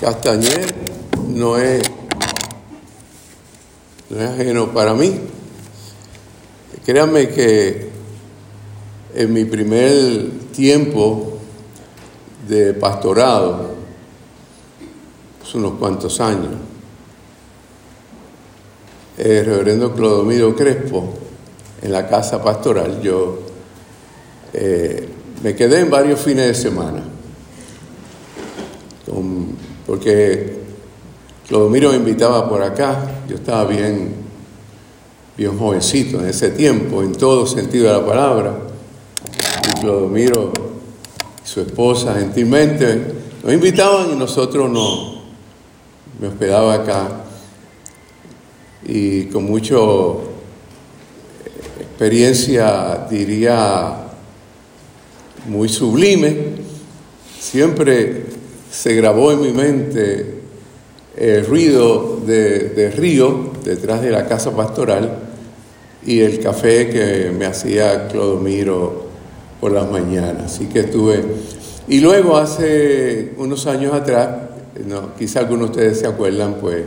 Castañer no es, no es ajeno para mí. Créanme que en mi primer tiempo de pastorado, hace unos cuantos años, el reverendo Clodomiro Crespo, en la casa pastoral, yo eh, me quedé en varios fines de semana, porque Clodomiro me invitaba por acá, yo estaba bien, bien jovencito en ese tiempo, en todo sentido de la palabra, y Clodomiro y su esposa gentilmente. Nos invitaban y nosotros no, me hospedaba acá. Y con mucho experiencia, diría, muy sublime, siempre se grabó en mi mente el ruido de, río detrás de la casa pastoral y el café que me hacía Clodomiro por las mañanas. Así que estuve... Y luego hace unos años atrás, no, quizá algunos de ustedes se acuerdan, pues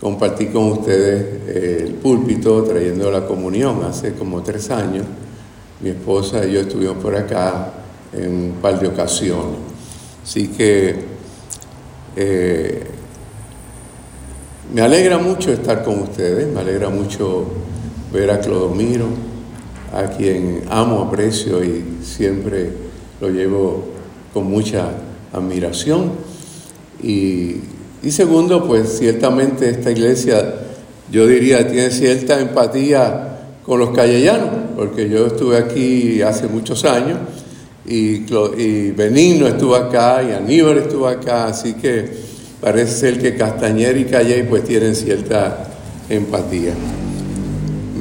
compartí con ustedes el púlpito trayendo la comunión hace como tres años. Mi esposa y yo estuvimos por acá en un par de ocasiones. Así que eh, me alegra mucho estar con ustedes, me alegra mucho ver a Clodomiro, a quien amo, aprecio y siempre lo llevo con mucha admiración. Y y segundo, pues ciertamente esta iglesia, yo diría, tiene cierta empatía con los callellanos, porque yo estuve aquí hace muchos años y, Benigno estuvo acá y Aníbal estuvo acá, así que parece ser que Castañer y Calle pues tienen cierta empatía.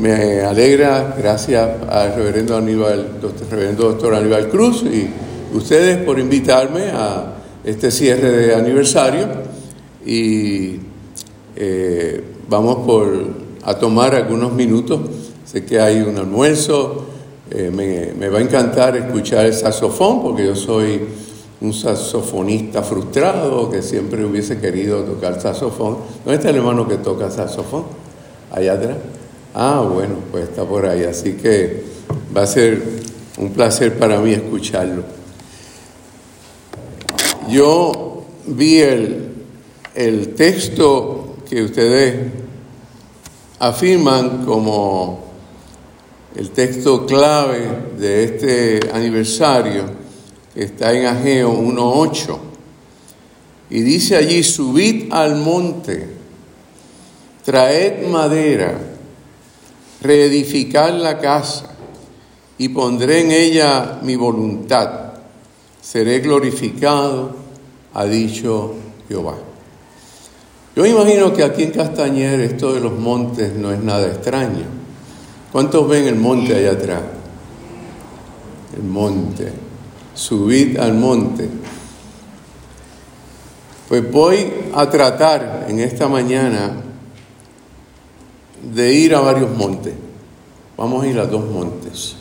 Me alegra, gracias al reverendo Aníbal, reverendo doctor Aníbal Cruz y ustedes por invitarme a este cierre de aniversario y eh, vamos por, a tomar algunos minutos. Sé que hay un almuerzo, eh, me, va a encantar escuchar el saxofón porque yo soy un saxofonista frustrado que siempre hubiese querido tocar saxofón. ¿Dónde está el hermano que toca saxofón? Allá atrás. Ah, bueno, pues está por ahí. Así que va a ser un placer para mí escucharlo. Yo vi el, el texto que ustedes afirman como el texto clave de este aniversario, está en Ageo 1.8, y dice allí, subid al monte, traed madera, reedificad la casa, y pondré en ella mi voluntad, seré glorificado, ha dicho Jehová. Yo imagino que aquí en Castañer esto de los montes no es nada extraño. ¿Cuántos ven el monte allá atrás? El monte. Subid al monte. Pues voy a tratar en esta mañana de ir a varios montes. Vamos a ir a dos montes.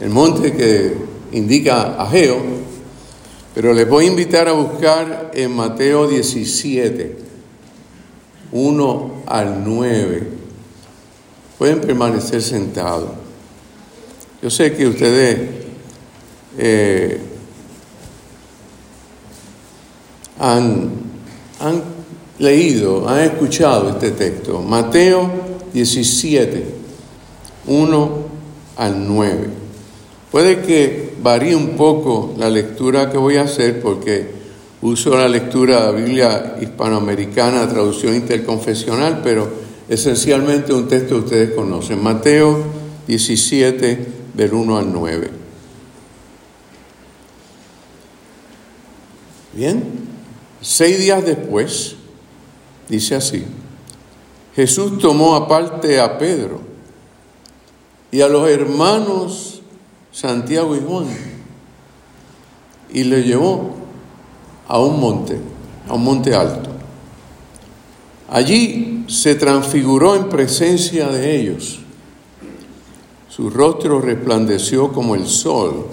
El monte que indica Ageo, pero les voy a invitar a buscar en Mateo 17, 1 al 9. Pueden permanecer sentados. Yo sé que ustedes eh, han, han leído, han escuchado este texto. Mateo 17, 1 al 9. Puede que varía un poco la lectura que voy a hacer porque uso la lectura de la Biblia hispanoamericana, traducción interconfesional, pero esencialmente un texto que ustedes conocen, Mateo 17, del 1 al 9. Bien, seis días después, dice así, Jesús tomó aparte a Pedro y a los hermanos Santiago y Juan y le llevó a un monte, a un monte alto. Allí se transfiguró en presencia de ellos. Su rostro resplandeció como el sol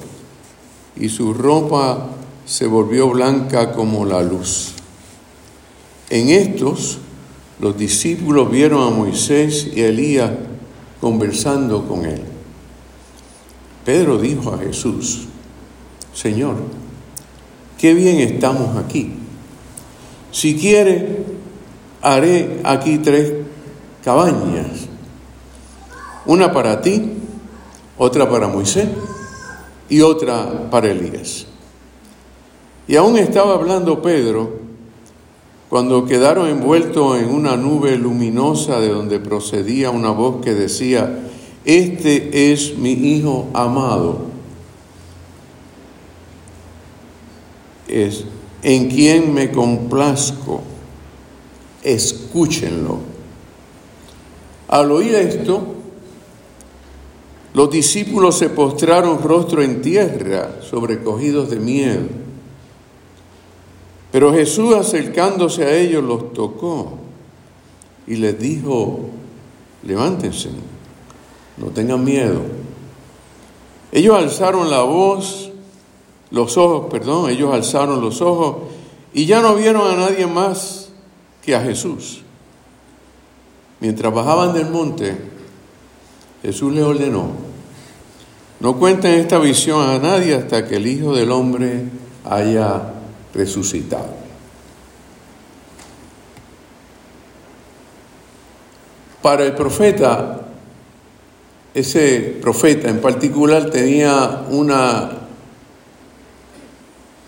y su ropa se volvió blanca como la luz. En estos, los discípulos vieron a Moisés y a Elías conversando con él. Pedro dijo a Jesús, Señor, qué bien estamos aquí. Si quiere, haré aquí tres cabañas, una para ti, otra para Moisés y otra para Elías. Y aún estaba hablando Pedro cuando quedaron envueltos en una nube luminosa de donde procedía una voz que decía, este es mi Hijo amado, es en quien me complazco, escúchenlo. Al oír esto, los discípulos se postraron rostro en tierra, sobrecogidos de miedo. Pero Jesús acercándose a ellos los tocó y les dijo, levántense, no tengan miedo. Ellos alzaron la voz, los ojos, perdón, ellos alzaron los ojos y ya no vieron a nadie más que a Jesús. Mientras bajaban del monte, Jesús le ordenó, no cuenten esta visión a nadie hasta que el Hijo del Hombre haya resucitado. Para el profeta, ese profeta en particular tenía una,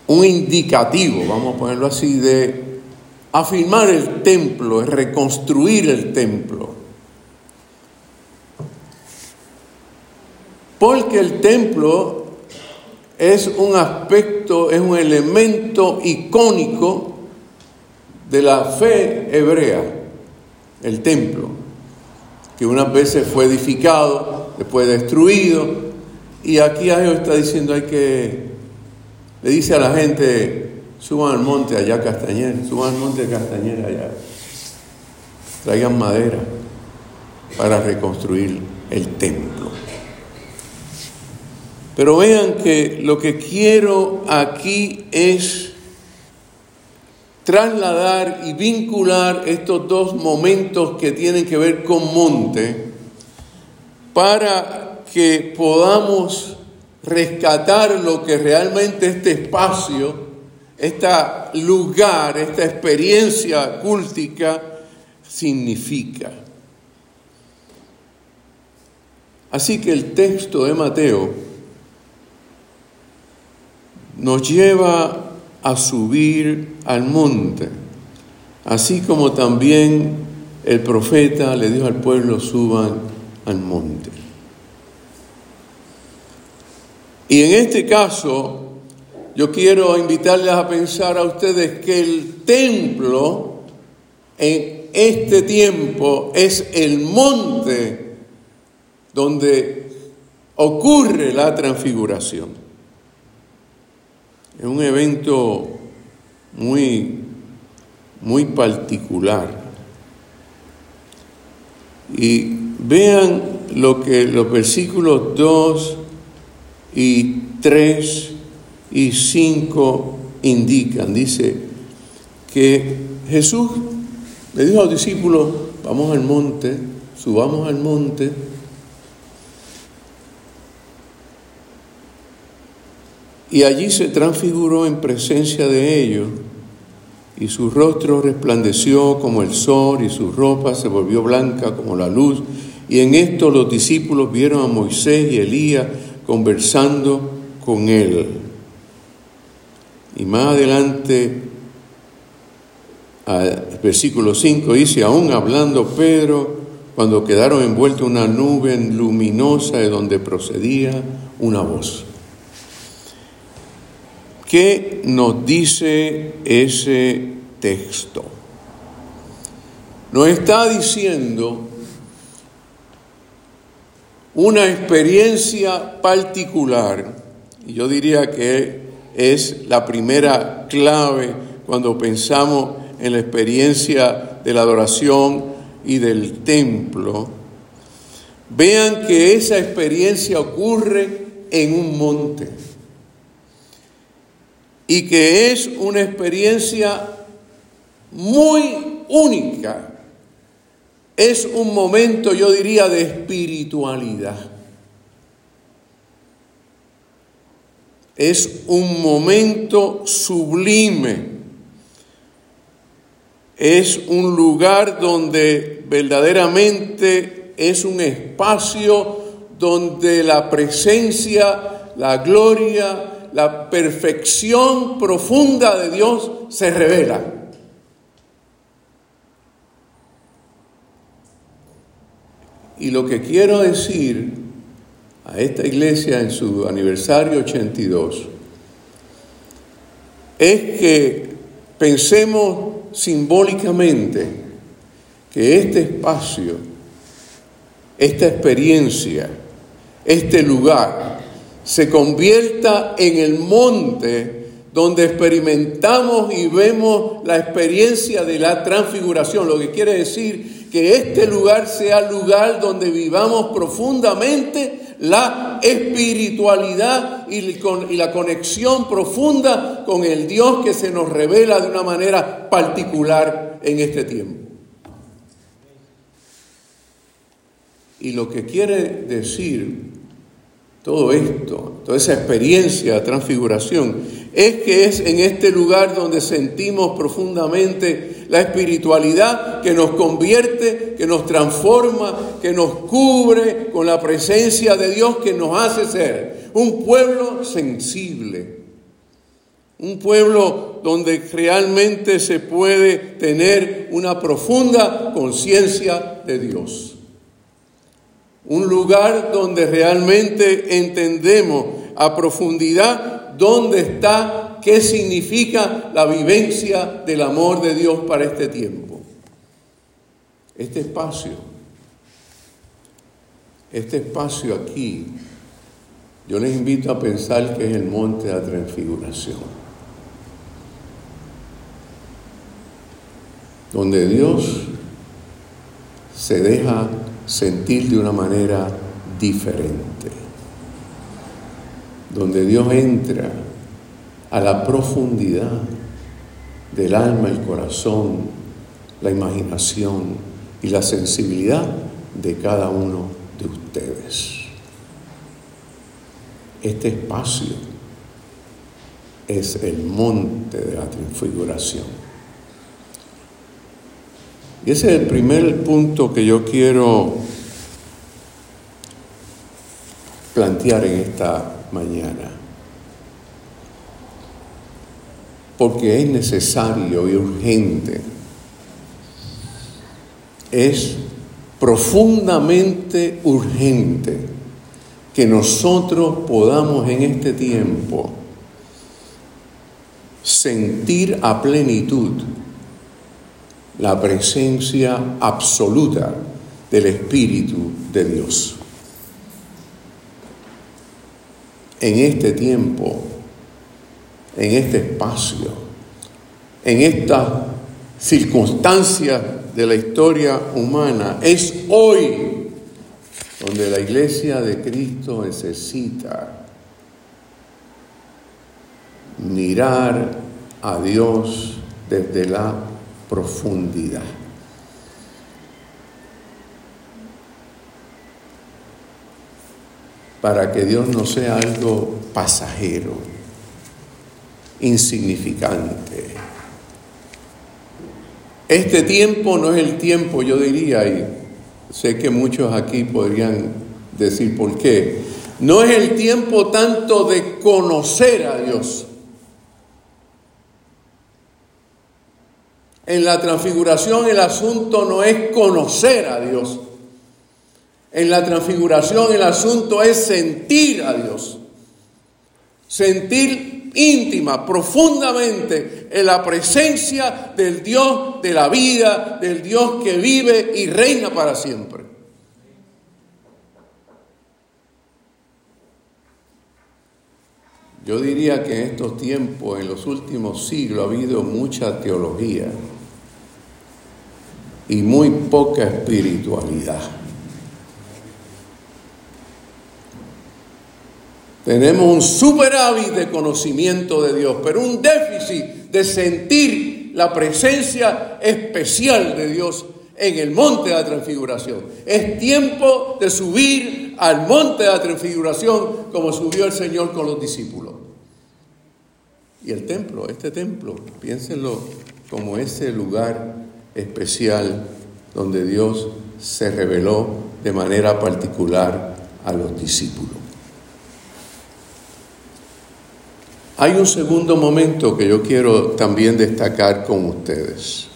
un indicativo, vamos a ponerlo así, de afirmar el templo, de reconstruir el templo. Porque el templo es un aspecto, es un elemento icónico de la fe hebrea, el templo, que unas veces fue edificado, después destruido, y aquí Dios está diciendo hay que, le dice a la gente, suban al monte allá Castañer, suban al monte Castañer allá, traigan madera para reconstruir el templo. Pero vean que lo que quiero aquí es trasladar y vincular estos dos momentos que tienen que ver con monte para que podamos rescatar lo que realmente este espacio, este lugar, esta experiencia cúltica significa. Así que el texto de Mateo nos lleva a subir al monte, así como también el profeta le dijo al pueblo suban al monte. Y en este caso, yo quiero invitarles a pensar a ustedes que el templo en este tiempo es el monte donde ocurre la transfiguración. Es un evento muy, muy particular. Y vean lo que los versículos 2 y 3 y 5 indican. Dice que Jesús le dijo a los discípulos, vamos al monte, subamos al monte Y allí se transfiguró en presencia de ellos, y su rostro resplandeció como el sol, y su ropa se volvió blanca como la luz. Y en esto los discípulos vieron a Moisés y Elías conversando con él. Y más adelante, al versículo 5 dice, aún hablando Pedro, cuando quedaron envueltos en una nube luminosa de donde procedía una voz. ¿Qué nos dice ese texto? Nos está diciendo una experiencia particular, y yo diría que es la primera clave cuando pensamos en la experiencia de la adoración y del templo. Vean que esa experiencia ocurre en un monte. y que es una experiencia muy única. Es un momento, yo diría, de espiritualidad. Es un momento sublime. Es un lugar donde verdaderamente es un espacio donde la presencia, la gloria, la perfección profunda de Dios se revela. Y lo que quiero decir a esta iglesia en su aniversario 82 es que pensemos simbólicamente que este espacio, esta experiencia, este lugar se convierta en el monte donde experimentamos y vemos la experiencia de la transfiguración, lo que quiere decir que este lugar sea lugar donde vivamos profundamente la espiritualidad y, la conexión profunda con el Dios que se nos revela de una manera particular en este tiempo. Y lo que quiere decir todo esto, toda esa experiencia de transfiguración, es que es en este lugar donde sentimos profundamente la espiritualidad que nos convierte, que nos transforma, que nos cubre con la presencia de Dios que nos hace ser un pueblo sensible, un pueblo donde realmente se puede tener una profunda conciencia de Dios. Un lugar donde realmente entendemos a profundidad dónde está, qué significa la vivencia del amor de Dios para este tiempo. Este espacio, este espacio aquí, yo les invito a pensar que es el monte de la transfiguración. Donde Dios se deja sentir de una manera diferente, donde Dios entra a la profundidad del alma, el corazón, la imaginación y la sensibilidad de cada uno de ustedes. Este espacio es el monte de la transfiguración. Y ese es el primer punto que yo quiero plantear en esta mañana. Porque es necesario y urgente. Es profundamente urgente que nosotros podamos en este tiempo sentir a plenitud la presencia absoluta del Espíritu de Dios. En este tiempo, en este espacio, en esta circunstancia de la historia humana, es hoy donde la iglesia de Cristo necesita mirar a Dios desde la profundidad. Para que Dios no sea algo pasajero, insignificante. Este tiempo no es el tiempo, yo diría, y sé que muchos aquí podrían decir por qué, no es el tiempo tanto de conocer a Dios, En la transfiguración el asunto no es conocer a Dios. En la transfiguración el asunto es sentir a Dios. Sentir íntima, profundamente en la presencia del Dios de la vida, del Dios que vive y reina para siempre. Yo diría que en estos tiempos, en los últimos siglos, ha habido mucha teología y muy poca espiritualidad. Tenemos un superávit de conocimiento de Dios, pero un déficit de sentir la presencia especial de Dios en el monte de la transfiguración. Es tiempo de subir al monte de la transfiguración como subió el Señor con los discípulos. Y el templo, este templo, piénsenlo como ese lugar especial donde Dios se reveló de manera particular a los discípulos. Hay un segundo momento que yo quiero también destacar con ustedes.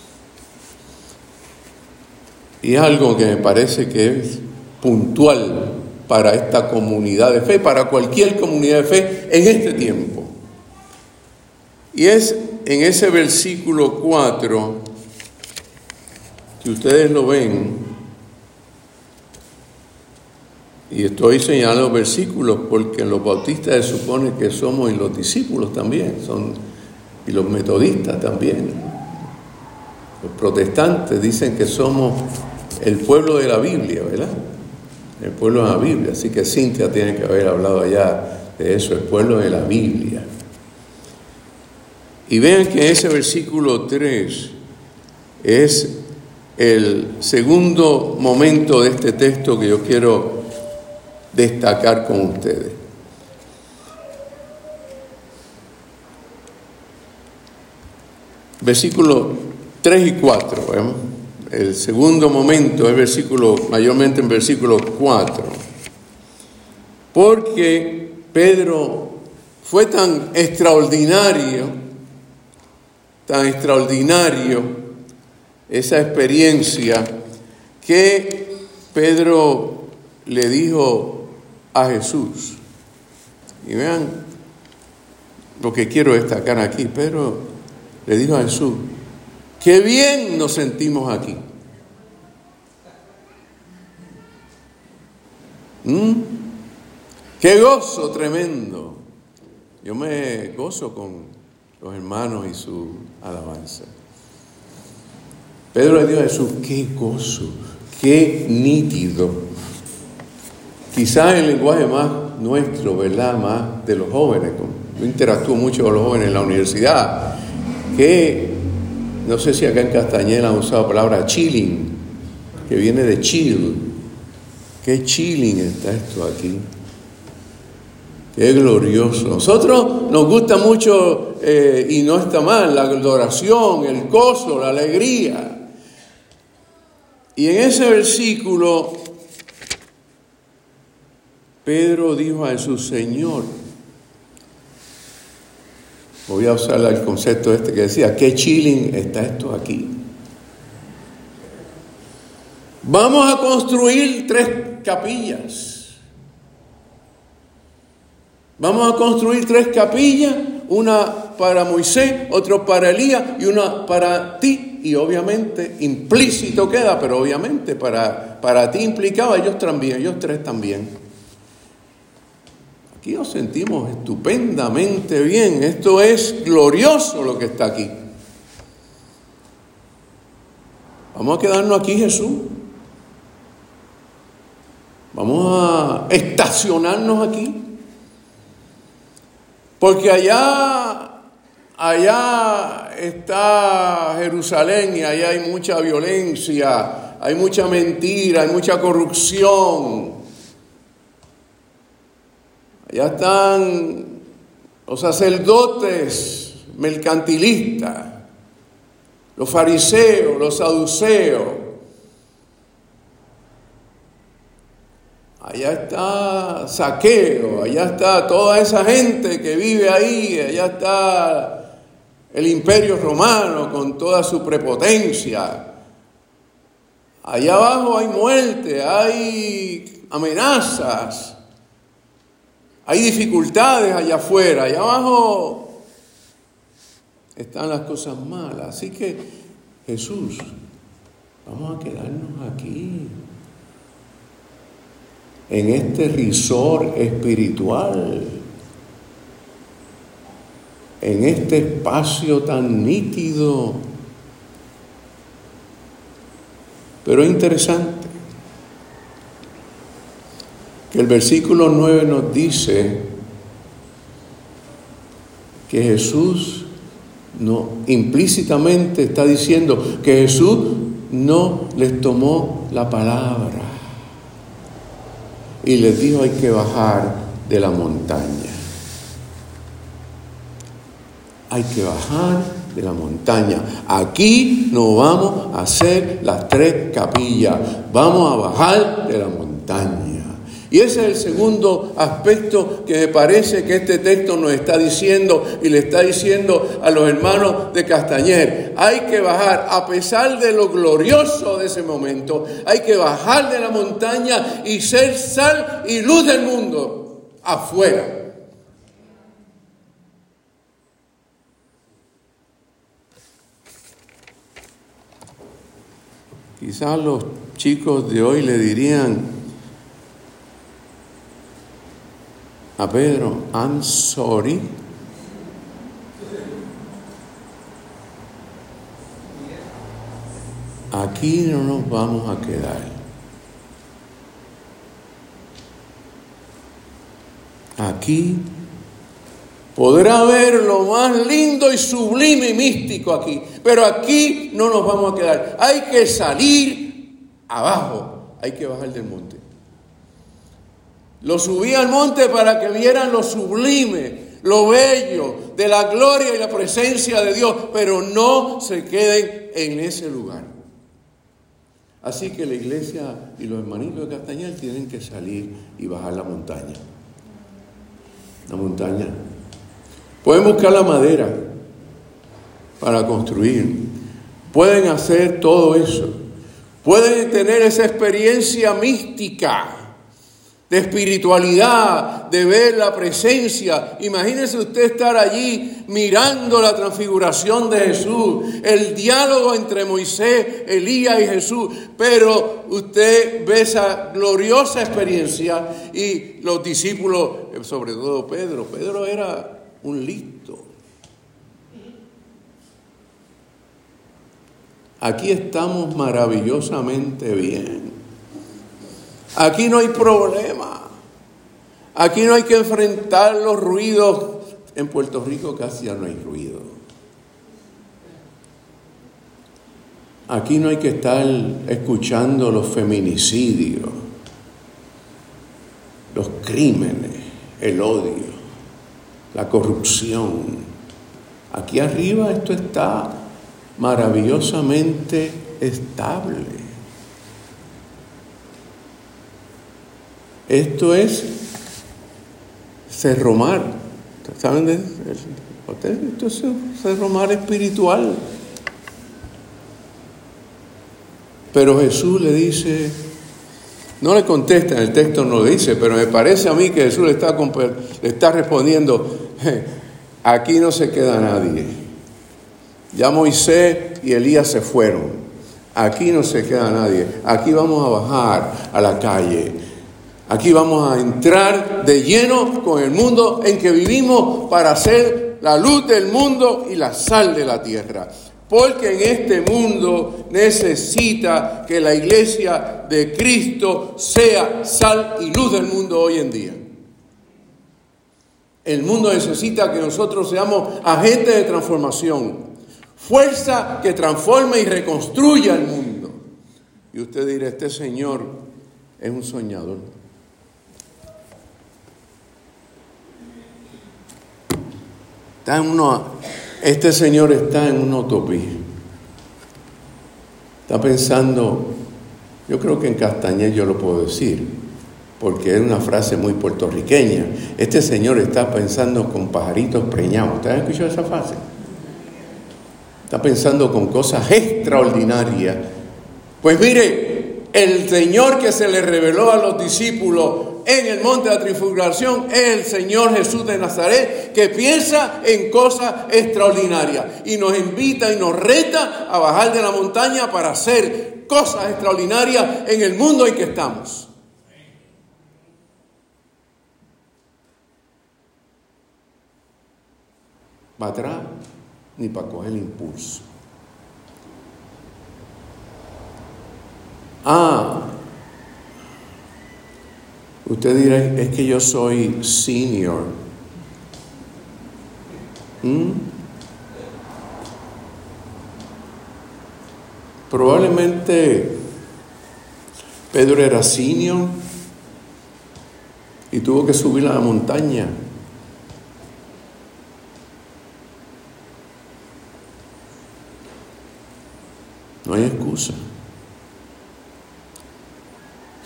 Y algo que me parece que es puntual para esta comunidad de fe, para cualquier comunidad de fe en este tiempo. Y es en ese versículo 4, que ustedes lo ven, y estoy señalando versículos porque los bautistas se supone que somos y los discípulos también, son, y los metodistas también. Los protestantes dicen que somos el pueblo de la Biblia, ¿verdad? El pueblo de la Biblia. Así que Cintia tiene que haber hablado allá de eso, el pueblo de la Biblia. Y vean que ese versículo 3 es el segundo momento de este texto que yo quiero destacar con ustedes. Versículo 3 y 4, ¿vemos? El segundo momento es versículo, mayormente en versículo 4. Porque Pedro fue tan extraordinario tan extraordinario esa experiencia que Pedro le dijo a Jesús. Y vean lo que quiero destacar aquí. Pedro le dijo a Jesús, qué bien nos sentimos aquí. ¿Mm? Qué gozo tremendo. Yo me gozo con los hermanos y su alabanza. Pedro le dijo a Jesús, qué gozo, qué nítido. Quizás el lenguaje más nuestro, ¿verdad? Más de los jóvenes. Yo interactúo mucho con los jóvenes en la universidad. Que, no sé si acá en Castañeda han usado la palabra chilling, que viene de chill. Qué chilling está esto aquí. Qué glorioso. Nosotros nos gusta mucho eh, y no está mal, la adoración, el gozo, la alegría. Y en ese versículo, Pedro dijo a su Señor, voy a usar el concepto este que decía, qué chilling está esto aquí. Vamos a construir tres capillas. Vamos a construir tres capillas, una para Moisés, otro para Elías y uno para ti. Y obviamente implícito queda, pero obviamente para, para ti implicaba ellos también, ellos tres también. Aquí nos sentimos estupendamente bien. Esto es glorioso lo que está aquí. Vamos a quedarnos aquí, Jesús. Vamos a estacionarnos aquí. Porque allá allá está Jerusalén y allá hay mucha violencia, hay mucha mentira, hay mucha corrupción. Allá están los sacerdotes mercantilistas, los fariseos, los saduceos. Allá está Saqueo, allá está toda esa gente que vive ahí, allá está el imperio romano con toda su prepotencia. Allá abajo hay muerte, hay amenazas, hay dificultades allá afuera, allá abajo están las cosas malas. Así que Jesús, vamos a quedarnos aquí, en este risor espiritual en este espacio tan nítido. Pero es interesante que el versículo 9 nos dice que Jesús no implícitamente está diciendo que Jesús no les tomó la palabra y les dijo hay que bajar de la montaña. Hay que bajar de la montaña. Aquí no vamos a hacer las tres capillas, vamos a bajar de la montaña. Y ese es el segundo aspecto que me parece que este texto nos está diciendo y le está diciendo a los hermanos de Castañer. Hay que bajar, a pesar de lo glorioso de ese momento, hay que bajar de la montaña y ser sal y luz del mundo afuera. Quizás los chicos de hoy le dirían, a Pedro, I'm sorry. Aquí no nos vamos a quedar. Aquí podrá haber lo más lindo y sublime y místico aquí, pero aquí no nos vamos a quedar. Hay que salir abajo, hay que bajar del monte. Lo subí al monte para que vieran lo sublime, lo bello de la gloria y la presencia de Dios, pero no se queden en ese lugar. Así que la iglesia y los hermanitos de Castañal tienen que salir y bajar la montaña. La montaña. Pueden buscar la madera para construir. Pueden hacer todo eso. Pueden tener esa experiencia mística de espiritualidad, de ver la presencia. Imagínese usted estar allí mirando la transfiguración de Jesús, el diálogo entre Moisés, Elías y Jesús, pero usted ve esa gloriosa experiencia y los discípulos, sobre todo Pedro, Pedro era un listo. Aquí estamos maravillosamente bien. Aquí no hay problema. Aquí no hay que enfrentar los ruidos. En Puerto Rico casi ya no hay ruido. Aquí no hay que estar escuchando los feminicidios, los crímenes, el odio, la corrupción. Aquí arriba esto está maravillosamente estable. Esto es Cerro Mar. ¿Saben Esto es Cerro Mar espiritual. Pero Jesús le dice, no le contesta, en el texto no lo dice, pero me parece a mí que Jesús le está, le está respondiendo, aquí no se queda nadie. Ya Moisés y Elías se fueron. Aquí no se queda nadie. Aquí vamos a bajar a la calle. Aquí vamos a entrar de lleno con el mundo en que vivimos para ser la luz del mundo y la sal de la tierra. Porque en este mundo necesita que la iglesia de Cristo sea sal y luz del mundo hoy en día. El mundo necesita que nosotros seamos agentes de transformación, fuerza que transforme y reconstruya el mundo. Y usted dirá, este Señor es un soñador. Este señor está en una utopía. Está pensando, yo creo que en Castañez yo lo puedo decir, porque es una frase muy puertorriqueña. Este señor está pensando con pajaritos preñados. ¿Usted ha escuchado esa frase? Está pensando con cosas extraordinarias. Pues mire, el Señor que se le reveló a los discípulos en el monte de la transfiguración es el Señor Jesús de Nazaret que piensa en cosas extraordinarias y nos invita y nos reta a bajar de la montaña para hacer cosas extraordinarias en el mundo en que estamos. Va atrás ni para coger el impulso. Ah, Usted dirá, es que yo soy senior. ¿Mm? Probablemente Pedro era senior y tuvo que subir a la montaña. No hay excusa.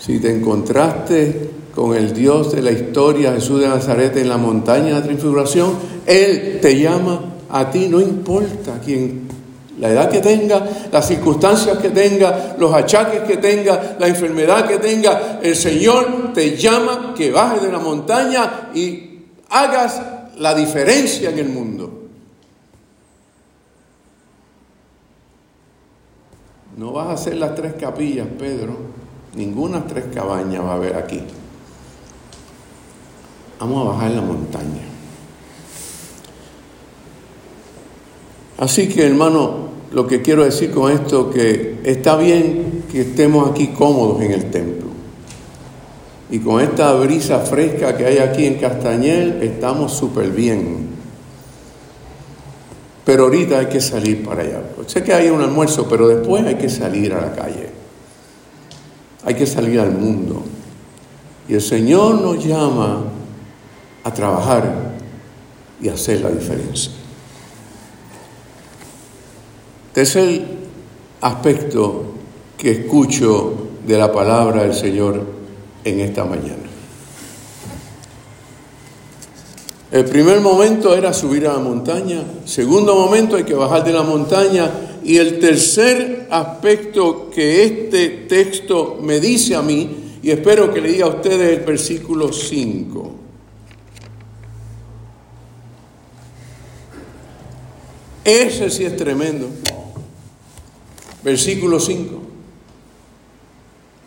Si te encontraste con el Dios de la historia, Jesús de Nazaret, en la montaña de la transfiguración, Él te llama a ti, no importa quién, la edad que tenga, las circunstancias que tenga, los achaques que tenga, la enfermedad que tenga, el Señor te llama que bajes de la montaña y hagas la diferencia en el mundo. No vas a hacer las tres capillas, Pedro. Ninguna tres cabañas va a haber aquí. Vamos a bajar la montaña. Así que hermano, lo que quiero decir con esto que está bien que estemos aquí cómodos en el templo. Y con esta brisa fresca que hay aquí en Castañel, estamos súper bien. Pero ahorita hay que salir para allá. Sé que hay un almuerzo, pero después hay que salir a la calle. Hay que salir al mundo. Y el Señor nos llama a trabajar y hacer la diferencia. Tercer aspecto que escucho de la palabra del Señor en esta mañana. El primer momento era subir a la montaña, segundo momento hay que bajar de la montaña y el tercer aspecto que este texto me dice a mí, y espero que le diga a ustedes el versículo 5. Ese sí es tremendo. Versículo 5.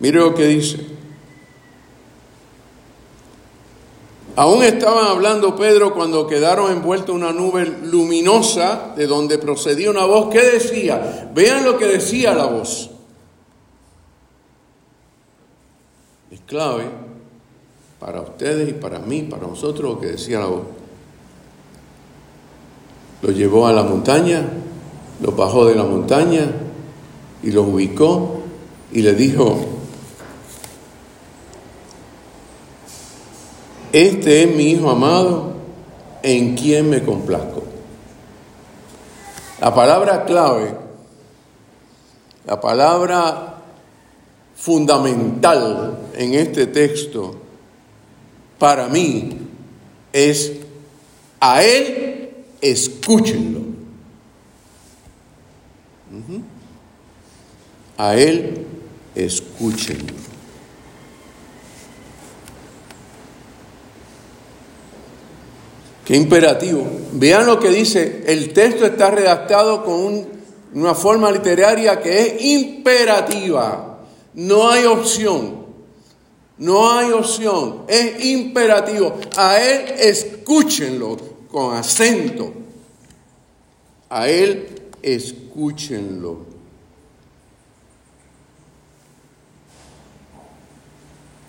Mire lo que dice. Aún estaban hablando Pedro cuando quedaron envueltos en una nube luminosa de donde procedía una voz que decía, vean lo que decía la voz. Es clave para ustedes y para mí, para nosotros lo que decía la voz. Lo llevó a la montaña, lo bajó de la montaña y lo ubicó y le dijo, Este es mi Hijo amado en quien me complazco. La palabra clave, la palabra fundamental en este texto para mí es a Él escúchenlo. A Él escúchenlo. Qué imperativo. Vean lo que dice, el texto está redactado con una forma literaria que es imperativa. No hay opción. No hay opción. Es imperativo. A él escúchenlo con acento. A él escúchenlo.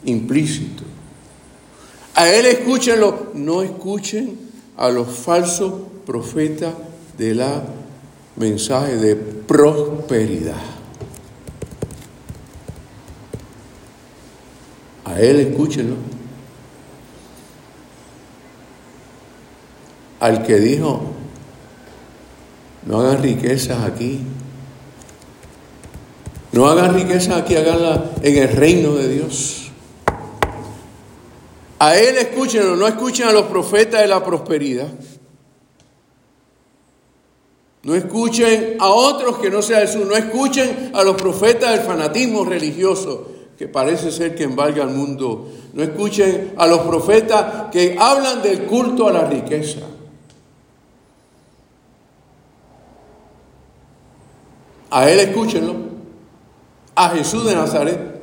Implícito. A él escúchenlo. No escuchen a los falsos profetas de la mensaje de prosperidad. A él escúchenlo. Al que dijo, no hagan riquezas aquí. No hagan riquezas aquí, háganla en el reino de Dios. A él escúchenlo, no escuchen a los profetas de la prosperidad. No escuchen a otros que no sea Jesús. No escuchen a los profetas del fanatismo religioso que parece ser que embarga al mundo. No escuchen a los profetas que hablan del culto a la riqueza. A él escúchenlo. A Jesús de Nazaret.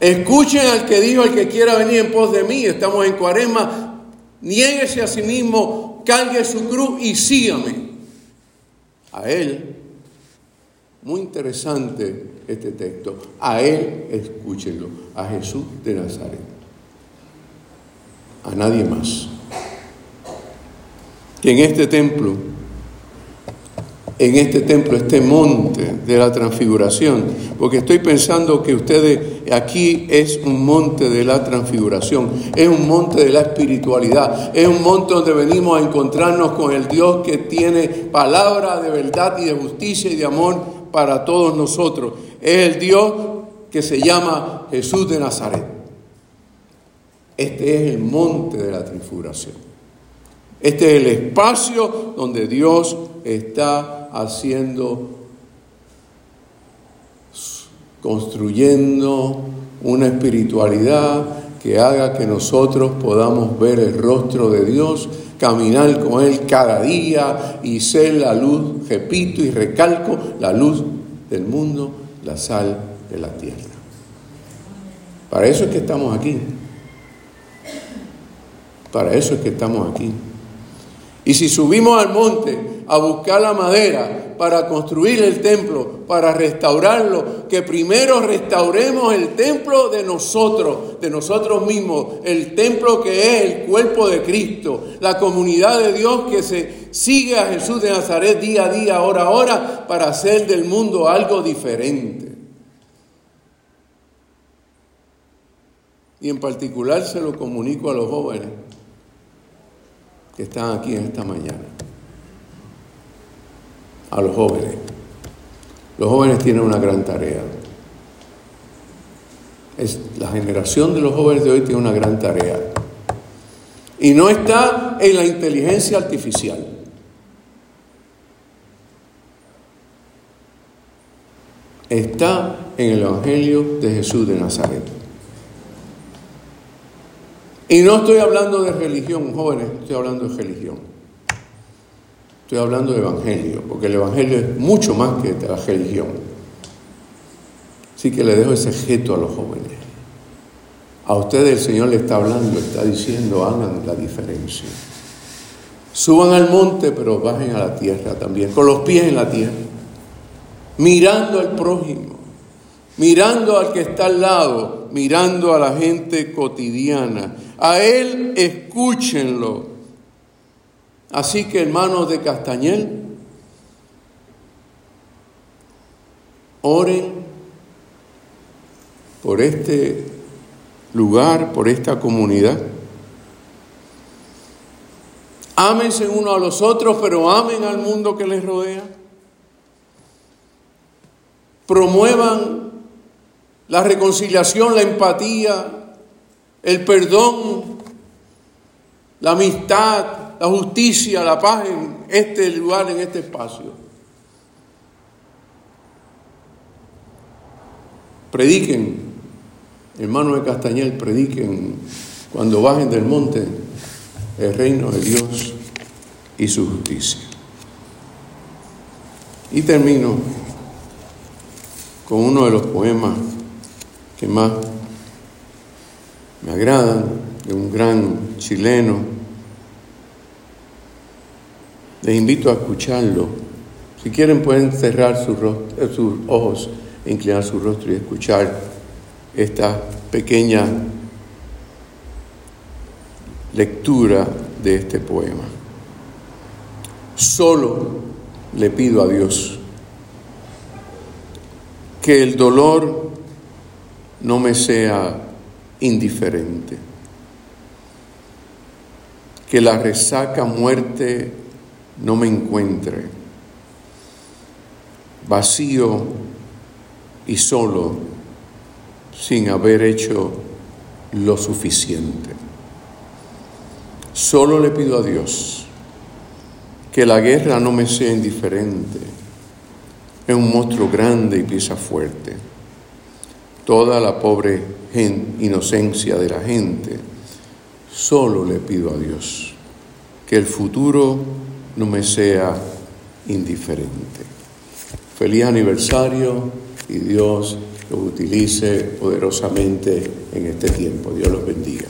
Escuchen al que dijo, el que quiera venir en pos de mí, estamos en cuaresma, niéguese a sí mismo, cargue su cruz y sígame. A él, muy interesante este texto, a él escúchenlo, a Jesús de Nazaret, a nadie más. que en este templo, en este templo, este monte de la transfiguración, porque estoy pensando que ustedes aquí es un monte de la transfiguración, es un monte de la espiritualidad, es un monte donde venimos a encontrarnos con el Dios que tiene palabra de verdad y de justicia y de amor para todos nosotros. Es el Dios que se llama Jesús de Nazaret. Este es el monte de la transfiguración. Este es el espacio donde Dios está haciendo, construyendo una espiritualidad que haga que nosotros podamos ver el rostro de Dios, caminar con Él cada día y ser la luz, repito y recalco, la luz del mundo, la sal de la tierra. Para eso es que estamos aquí. Para eso es que estamos aquí. Y si subimos al monte a buscar la madera para construir el templo, para restaurarlo, que primero restauremos el templo de nosotros, de nosotros mismos, el templo que es el cuerpo de Cristo, la comunidad de Dios que se sigue a Jesús de Nazaret día a día, hora a hora, para hacer del mundo algo diferente. Y en particular se lo comunico a los jóvenes que están aquí en esta mañana a los jóvenes. Los jóvenes tienen una gran tarea. Es, la generación de los jóvenes de hoy tiene una gran tarea. Y no está en la inteligencia artificial. Está en el Evangelio de Jesús de Nazaret. Y no estoy hablando de religión, jóvenes, estoy hablando de religión. Estoy hablando de evangelio, porque el evangelio es mucho más que la religión. Así que le dejo ese objeto a los jóvenes. A ustedes el Señor le está hablando, está diciendo, hagan la diferencia. Suban al monte, pero bajen a la tierra también, con los pies en la tierra, mirando al prójimo, mirando al que está al lado, mirando a la gente cotidiana. A Él escúchenlo Así que hermanos de Castañel, oren por este lugar, por esta comunidad. Ámense uno a los otros, pero amen al mundo que les rodea. Promuevan la reconciliación, la empatía, el perdón, la amistad, la justicia, la paz en este lugar, en este espacio. Prediquen, hermanos de Castañel, prediquen cuando bajen del monte el reino de Dios y su justicia. Y termino con uno de los poemas que más me agradan, de un gran chileno, les invito a escucharlo. Si quieren pueden cerrar eh, sus, ojos inclinar su rostro y escuchar esta pequeña lectura de este poema. Solo le pido a Dios que el dolor no me sea indiferente, que la resaca muerte no me encuentre vacío y solo sin haber hecho lo suficiente. Solo le pido a Dios que la guerra no me sea indiferente. Es un monstruo grande y pieza fuerte. Toda la pobre inocencia de la gente, solo le pido a Dios que el futuro no me sea indiferente. Feliz aniversario y Dios lo utilice poderosamente en este tiempo. Dios los bendiga.